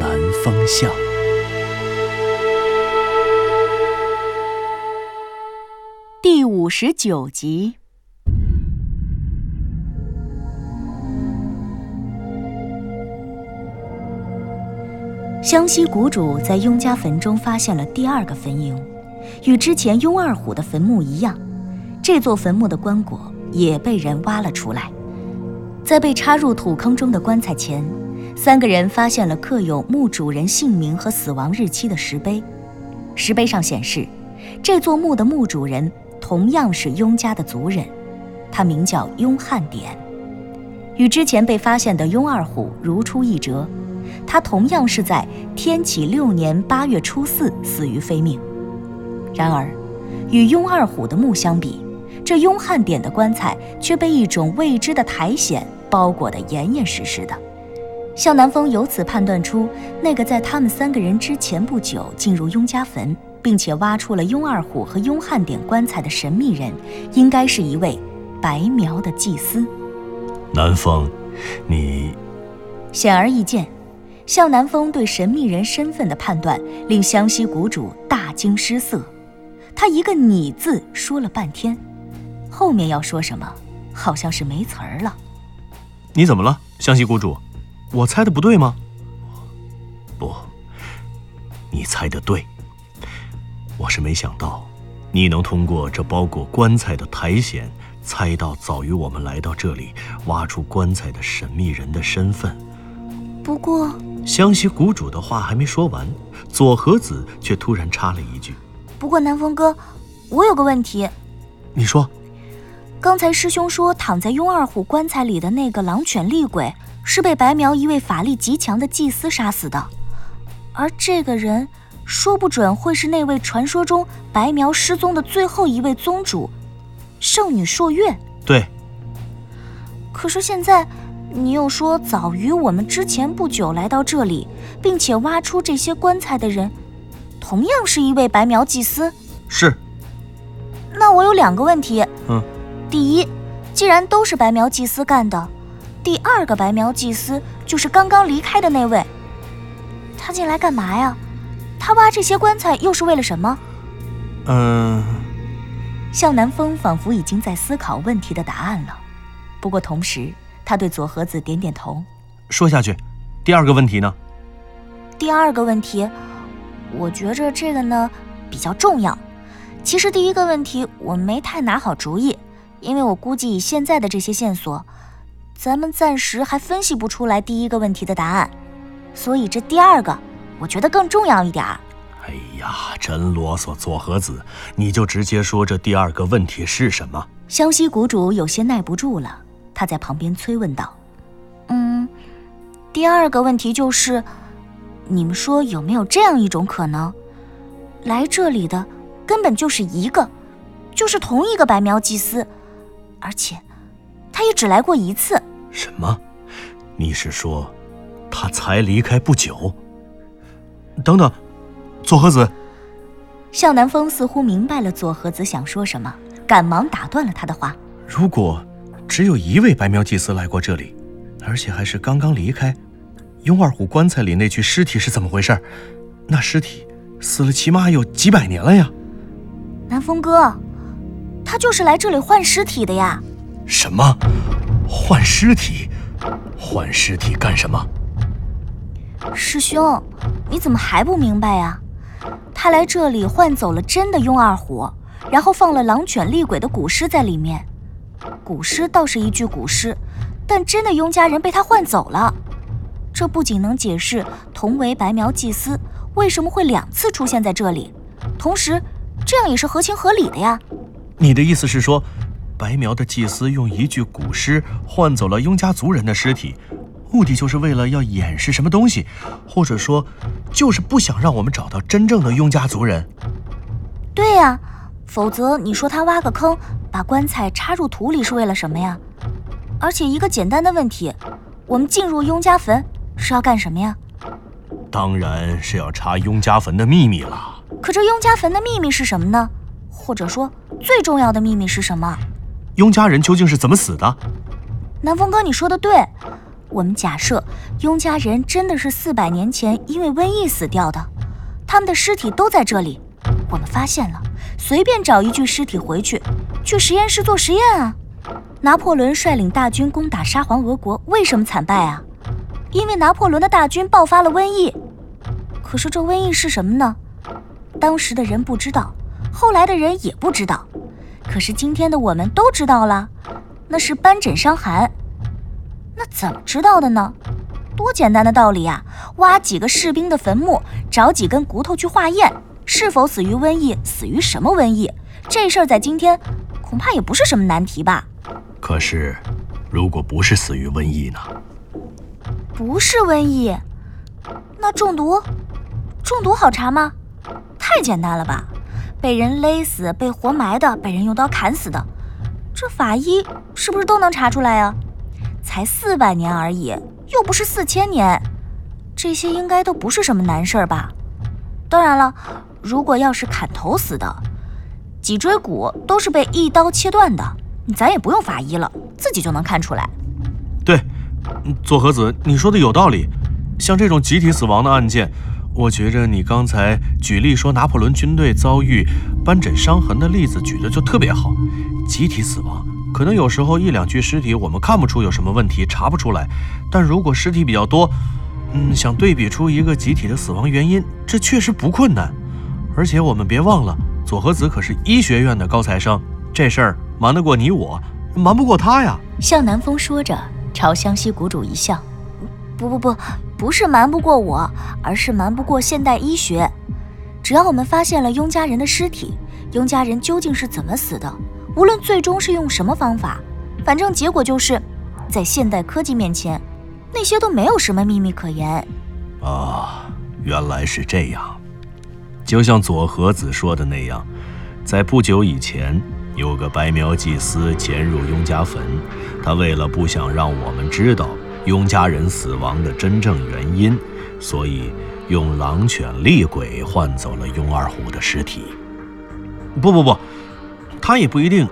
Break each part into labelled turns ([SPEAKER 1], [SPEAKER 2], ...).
[SPEAKER 1] 南风向》
[SPEAKER 2] 第五十九集。湘西谷主在雍家坟中发现了第二个坟茔，与之前雍二虎的坟墓一样，这座坟墓的棺椁也被人挖了出来。在被插入土坑中的棺材前，三个人发现了刻有墓主人姓名和死亡日期的石碑。石碑上显示，这座墓的墓主人同样是雍家的族人，他名叫雍汉典，与之前被发现的雍二虎如出一辙。他同样是在天启六年八月初四死于非命。然而，与雍二虎的墓相比，这雍汉典的棺材却被一种未知的苔藓包裹得严严实实的。向南风由此判断出，那个在他们三个人之前不久进入雍家坟，并且挖出了雍二虎和雍汉典棺材的神秘人，应该是一位白苗的祭司。
[SPEAKER 1] 南风，你
[SPEAKER 2] 显而易见。向南风对神秘人身份的判断令湘西谷主大惊失色，他一个“你”字说了半天，后面要说什么好像是没词儿了。
[SPEAKER 3] 你怎么了，湘西谷主？我猜的不对吗？
[SPEAKER 1] 不，你猜的对。我是没想到，你能通过这包裹棺材的苔藓，猜到早于我们来到这里挖出棺材的神秘人的身份。
[SPEAKER 2] 不过。
[SPEAKER 1] 湘西谷主的话还没说完，左和子却突然插了一句：“
[SPEAKER 2] 不过南风哥，我有个问题。”
[SPEAKER 3] 你说。
[SPEAKER 2] 刚才师兄说躺在雍二虎棺材里的那个狼犬厉鬼，是被白苗一位法力极强的祭司杀死的，而这个人说不准会是那位传说中白苗失踪的最后一位宗主，圣女朔月。
[SPEAKER 3] 对。
[SPEAKER 2] 可是现在。你又说早于我们之前不久来到这里，并且挖出这些棺材的人，同样是一位白苗祭司。
[SPEAKER 3] 是。
[SPEAKER 2] 那我有两个问题。
[SPEAKER 3] 嗯。
[SPEAKER 2] 第一，既然都是白苗祭司干的，第二个白苗祭司就是刚刚离开的那位。他进来干嘛呀？他挖这些棺材又是为了什么？
[SPEAKER 3] 嗯。
[SPEAKER 2] 向南风仿佛已经在思考问题的答案了，不过同时。他对左和子点点头，
[SPEAKER 3] 说下去。第二个问题呢？
[SPEAKER 2] 第二个问题，我觉着这个呢比较重要。其实第一个问题我没太拿好主意，因为我估计以现在的这些线索，咱们暂时还分析不出来第一个问题的答案。所以这第二个，我觉得更重要一点儿。
[SPEAKER 1] 哎呀，真啰嗦，左和子，你就直接说这第二个问题是什么？
[SPEAKER 2] 湘西谷主有些耐不住了。他在旁边催问道：“嗯，第二个问题就是，你们说有没有这样一种可能，来这里的根本就是一个，就是同一个白苗祭司，而且他也只来过一次。”
[SPEAKER 1] 什么？你是说他才离开不久？
[SPEAKER 3] 等等，左和子。
[SPEAKER 2] 向南风似乎明白了左和子想说什么，赶忙打断了他的话：“
[SPEAKER 3] 如果……”只有一位白苗祭司来过这里，而且还是刚刚离开。雍二虎棺材里那具尸体是怎么回事？那尸体死了起码有几百年了呀！
[SPEAKER 2] 南风哥，他就是来这里换尸体的呀！
[SPEAKER 1] 什么？换尸体？换尸体干什么？
[SPEAKER 2] 师兄，你怎么还不明白呀？他来这里换走了真的雍二虎，然后放了狼犬厉鬼的古尸在里面。古尸倒是一具古尸，但真的雍家人被他换走了。这不仅能解释同为白苗祭司为什么会两次出现在这里，同时这样也是合情合理的呀。
[SPEAKER 3] 你的意思是说，白苗的祭司用一具古尸换走了雍家族人的尸体，目的就是为了要掩饰什么东西，或者说，就是不想让我们找到真正的雍家族人。
[SPEAKER 2] 对呀，否则你说他挖个坑，把棺材插入土里是为了什么呀？而且一个简单的问题，我们进入雍家坟是要干什么呀？
[SPEAKER 1] 当然是要查雍家坟的秘密了。
[SPEAKER 2] 可这雍家坟的秘密是什么呢？或者说最重要的秘密是什么？
[SPEAKER 3] 雍家人究竟是怎么死的？
[SPEAKER 2] 南风哥，你说的对。我们假设雍家人真的是四百年前因为瘟疫死掉的，他们的尸体都在这里。我们发现了，随便找一具尸体回去，去实验室做实验啊。拿破仑率领大军攻打沙皇俄国，为什么惨败啊？因为拿破仑的大军爆发了瘟疫。可是这瘟疫是什么呢？当时的人不知道，后来的人也不知道。可是今天的我们都知道了，那是斑疹伤寒。那怎么知道的呢？多简单的道理呀！挖几个士兵的坟墓，找几根骨头去化验，是否死于瘟疫，死于什么瘟疫？这事儿在今天恐怕也不是什么难题吧？
[SPEAKER 1] 可是，如果不是死于瘟疫呢？
[SPEAKER 2] 不是瘟疫，那中毒？中毒好查吗？太简单了吧！被人勒死、被活埋的、被人用刀砍死的，这法医是不是都能查出来啊？才四百年而已，又不是四千年，这些应该都不是什么难事儿吧？当然了，如果要是砍头死的，脊椎骨都是被一刀切断的，咱也不用法医了，自己就能看出来。
[SPEAKER 3] 对，左和子，你说的有道理。像这种集体死亡的案件。我觉着你刚才举例说拿破仑军队遭遇斑疹伤痕的例子举的就特别好，集体死亡可能有时候一两具尸体我们看不出有什么问题，查不出来，但如果尸体比较多，嗯，想对比出一个集体的死亡原因，这确实不困难。而且我们别忘了，佐和子可是医学院的高材生，这事儿瞒得过你我，瞒不过他呀。
[SPEAKER 2] 向南风说着，朝湘西谷主一笑：“不不不。”不是瞒不过我，而是瞒不过现代医学。只要我们发现了雍家人的尸体，雍家人究竟是怎么死的，无论最终是用什么方法，反正结果就是，在现代科技面前，那些都没有什么秘密可言。
[SPEAKER 1] 啊，原来是这样。就像左和子说的那样，在不久以前，有个白苗祭司潜入雍家坟，他为了不想让我们知道。雍家人死亡的真正原因，所以用狼犬厉鬼换走了雍二虎的尸体。
[SPEAKER 3] 不不不，他也不一定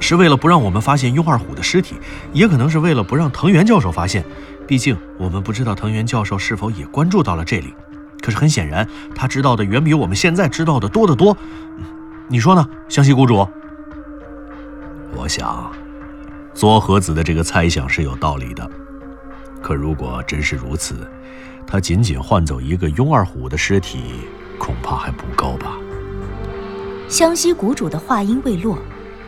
[SPEAKER 3] 是为了不让我们发现雍二虎的尸体，也可能是为了不让藤原教授发现。毕竟我们不知道藤原教授是否也关注到了这里。可是很显然，他知道的远比我们现在知道的多得多。你说呢，湘西谷主？
[SPEAKER 1] 我想，佐和子的这个猜想是有道理的。可如果真是如此，他仅仅换走一个雍二虎的尸体，恐怕还不够吧？
[SPEAKER 2] 湘西谷主的话音未落，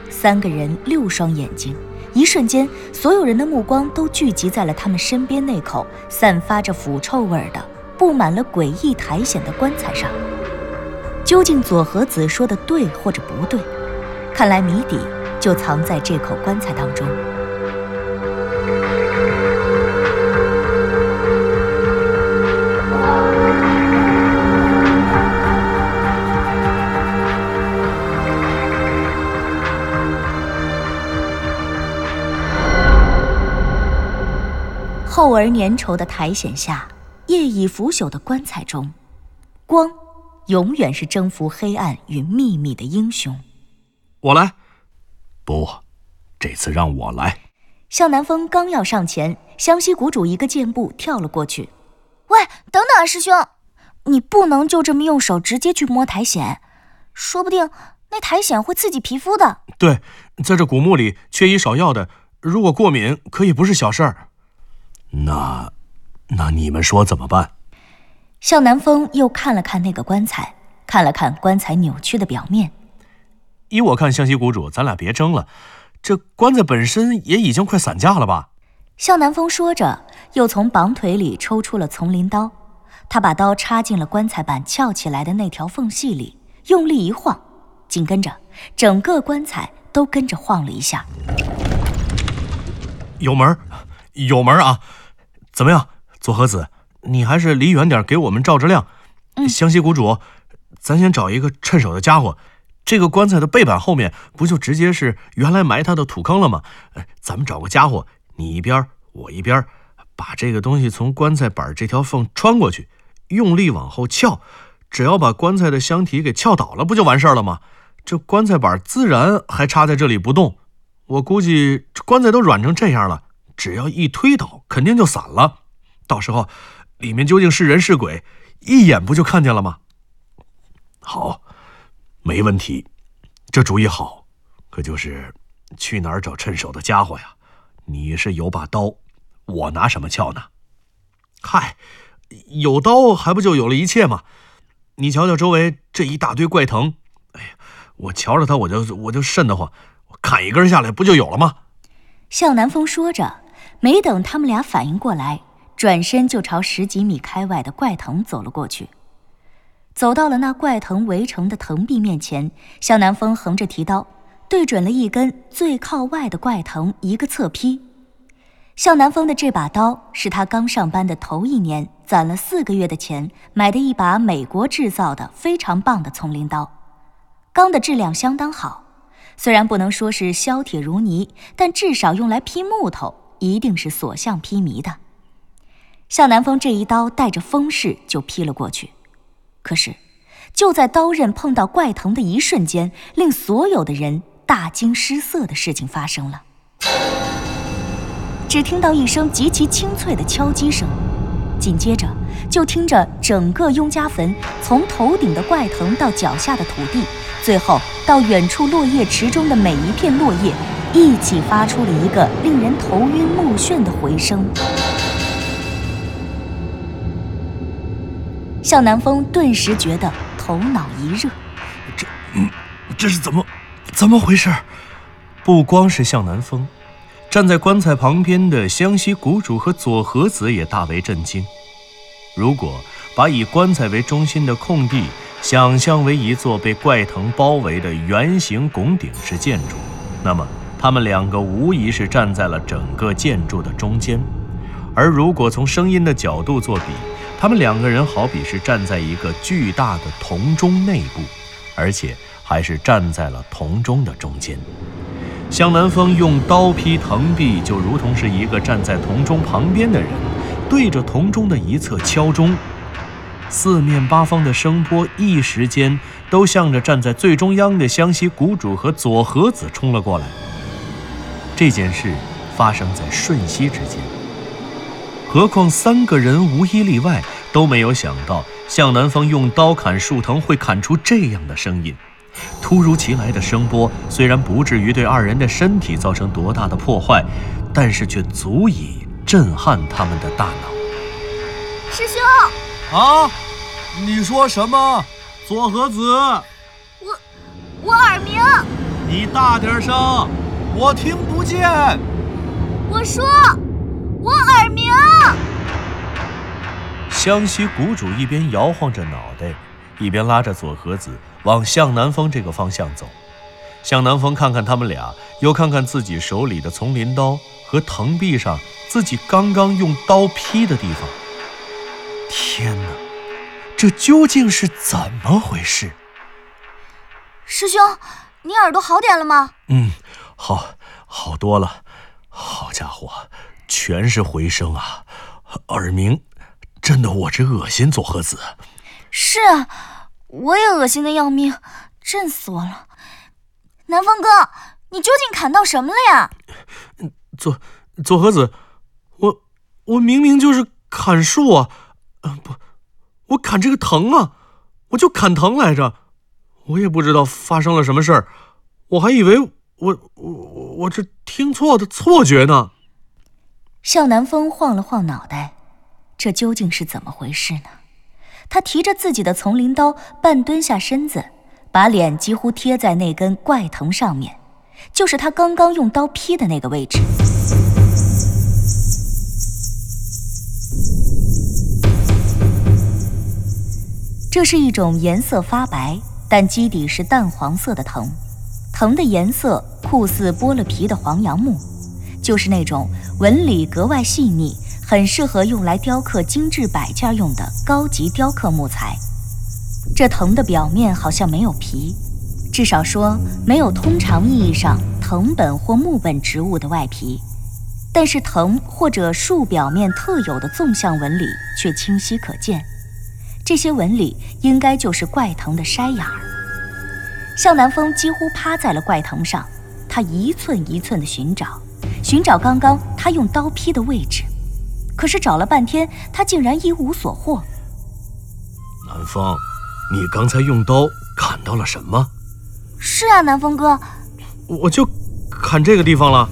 [SPEAKER 2] 三个人六双眼睛，一瞬间，所有人的目光都聚集在了他们身边那口散发着腐臭味的、布满了诡异苔藓的棺材上。究竟左和子说的对或者不对？看来谜底就藏在这口棺材当中。厚而粘稠的苔藓下，夜已腐朽的棺材中，光永远是征服黑暗与秘密的英雄。
[SPEAKER 3] 我来，
[SPEAKER 1] 不，这次让我来。
[SPEAKER 2] 向南风刚要上前，湘西谷主一个箭步跳了过去。喂，等等啊，师兄，你不能就这么用手直接去摸苔藓，说不定那苔藓会刺激皮肤的。
[SPEAKER 3] 对，在这古墓里缺医少药的，如果过敏，可以不是小事儿。
[SPEAKER 1] 那，那你们说怎么办？
[SPEAKER 2] 向南风又看了看那个棺材，看了看棺材扭曲的表面。
[SPEAKER 3] 依我看，湘西谷主，咱俩别争了。这棺材本身也已经快散架了吧？
[SPEAKER 2] 向南风说着，又从绑腿里抽出了丛林刀。他把刀插进了棺材板翘起来的那条缝隙里，用力一晃，紧跟着整个棺材都跟着晃了一下。
[SPEAKER 3] 有门，有门啊！怎么样，左和子，你还是离远点，给我们照着亮。湘西谷主，咱先找一个趁手的家伙。这个棺材的背板后面不就直接是原来埋他的土坑了吗？咱们找个家伙，你一边，我一边，把这个东西从棺材板这条缝穿过去，用力往后撬，只要把棺材的箱体给撬倒了，不就完事儿了吗？这棺材板自然还插在这里不动。我估计这棺材都软成这样了，只要一推倒，肯定就散了。到时候里面究竟是人是鬼，一眼不就看见了吗？
[SPEAKER 1] 好。没问题，这主意好，可就是去哪儿找趁手的家伙呀？你是有把刀，我拿什么撬呢？
[SPEAKER 3] 嗨，有刀还不就有了一切吗？你瞧瞧周围这一大堆怪藤，哎呀，我瞧着它我就我就瘆得慌，砍一根下来不就有了吗？
[SPEAKER 2] 向南风说着，没等他们俩反应过来，转身就朝十几米开外的怪藤走了过去。走到了那怪藤围成的藤壁面前，向南风横着提刀，对准了一根最靠外的怪藤，一个侧劈。向南风的这把刀是他刚上班的头一年攒了四个月的钱买的一把美国制造的非常棒的丛林刀，钢的质量相当好，虽然不能说是削铁如泥，但至少用来劈木头一定是所向披靡的。向南风这一刀带着风势就劈了过去。可是，就在刀刃碰到怪藤的一瞬间，令所有的人大惊失色的事情发生了。只听到一声极其清脆的敲击声，紧接着就听着整个雍家坟从头顶的怪藤到脚下的土地，最后到远处落叶池中的每一片落叶，一起发出了一个令人头晕目眩的回声。向南风顿时觉得头脑一热，
[SPEAKER 3] 这，嗯这是怎么，怎么回事？不光是向南风，站在棺材旁边的湘西谷主和左和子也大为震惊。如果把以棺材为中心的空地想象为一座被怪藤包围的圆形拱顶式建筑，那么他们两个无疑是站在了整个建筑的中间。而如果从声音的角度作比，他们两个人好比是站在一个巨大的铜钟内部，而且还是站在了铜钟的中间。向南风用刀劈藤壁，就如同是一个站在铜钟旁边的人，对着铜钟的一侧敲钟。四面八方的声波一时间都向着站在最中央的湘西谷主和左和子冲了过来。这件事发生在瞬息之间。何况三个人无一例外都没有想到向南风用刀砍树藤会砍出这样的声音。突如其来的声波虽然不至于对二人的身体造成多大的破坏，但是却足以震撼他们的大脑。
[SPEAKER 4] 师兄
[SPEAKER 3] 啊，你说什么？左和子，
[SPEAKER 4] 我我耳鸣。
[SPEAKER 3] 你大点声，我听不见。
[SPEAKER 4] 我说。我耳鸣。
[SPEAKER 3] 湘西谷主一边摇晃着脑袋，一边拉着左和子往向南风这个方向走。向南风看看他们俩，又看看自己手里的丛林刀和藤壁上自己刚刚用刀劈的地方。天哪，这究竟是怎么回事？
[SPEAKER 4] 师兄，你耳朵好点了吗？
[SPEAKER 3] 嗯，好，好多了。好家伙！全是回声啊，耳鸣，震得我直恶心。左和子，
[SPEAKER 4] 是啊，我也恶心的要命，震死我了。南风哥，你究竟砍到什么了呀？
[SPEAKER 3] 左左和子，我我明明就是砍树啊，嗯不，我砍这个藤啊，我就砍藤来着。我也不知道发生了什么事儿，我还以为我我我这听错的错觉呢。
[SPEAKER 2] 向南风晃了晃脑袋，这究竟是怎么回事呢？他提着自己的丛林刀，半蹲下身子，把脸几乎贴在那根怪藤上面，就是他刚刚用刀劈的那个位置。这是一种颜色发白，但基底是淡黄色的藤，藤的颜色酷似剥了皮的黄杨木。就是那种纹理格外细腻，很适合用来雕刻精致摆件用的高级雕刻木材。这藤的表面好像没有皮，至少说没有通常意义上藤本或木本植物的外皮。但是藤或者树表面特有的纵向纹理却清晰可见，这些纹理应该就是怪藤的筛眼儿。向南风几乎趴在了怪藤上，他一寸一寸地寻找，寻找刚刚他用刀劈的位置，可是找了半天，他竟然一无所获。
[SPEAKER 3] 南风，你刚才用刀砍到了什么？
[SPEAKER 5] 是啊，南风哥，
[SPEAKER 6] 我就砍这个地方了。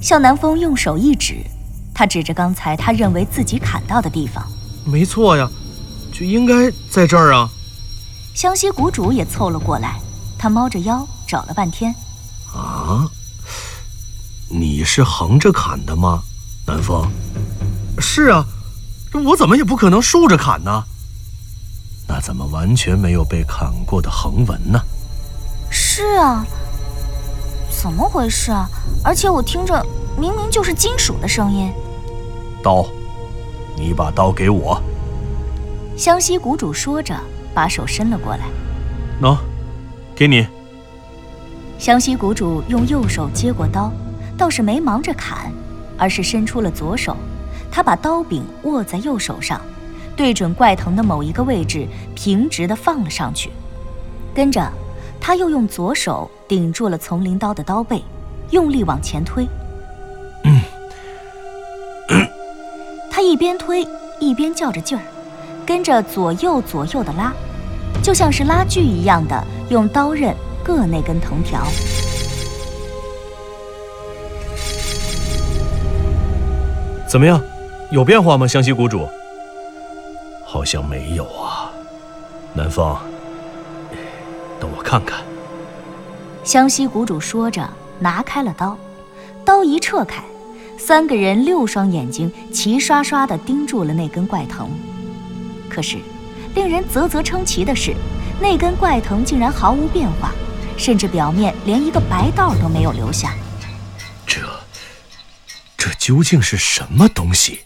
[SPEAKER 2] 向南风用手一指，他指着刚才他认为自己砍到的地方。
[SPEAKER 6] 没错呀，就应该在这儿啊。
[SPEAKER 2] 湘西谷主也凑了过来，他猫着腰找了半天。
[SPEAKER 3] 啊，你是横着砍的吗，南风？
[SPEAKER 6] 是啊，我怎么也不可能竖着砍呢？
[SPEAKER 3] 那怎么完全没有被砍过的横纹呢？
[SPEAKER 5] 是啊。怎么回事啊？而且我听着明明就是金属的声音。
[SPEAKER 3] 刀，你把刀给我。
[SPEAKER 2] 湘西谷主说着，把手伸了过来。
[SPEAKER 6] 喏，给你。
[SPEAKER 2] 湘西谷主用右手接过刀，倒是没忙着砍，而是伸出了左手。他把刀柄握在右手上，对准怪藤的某一个位置，平直的放了上去。跟着。他又用左手顶住了丛林刀的刀背，用力往前推。
[SPEAKER 3] 嗯，
[SPEAKER 2] 他一边推一边较着劲儿，跟着左右左右的拉，就像是拉锯一样的用刀刃硌那根藤条。
[SPEAKER 6] 怎么样，有变化吗，湘西谷主？
[SPEAKER 3] 好像没有啊，南方。等我看看。
[SPEAKER 2] 湘西谷主说着，拿开了刀，刀一撤开，三个人六双眼睛齐刷刷地盯住了那根怪藤。可是，令人啧啧称奇的是，那根怪藤竟然毫无变化，甚至表面连一个白道都没有留下。
[SPEAKER 3] 这，这究竟是什么东西？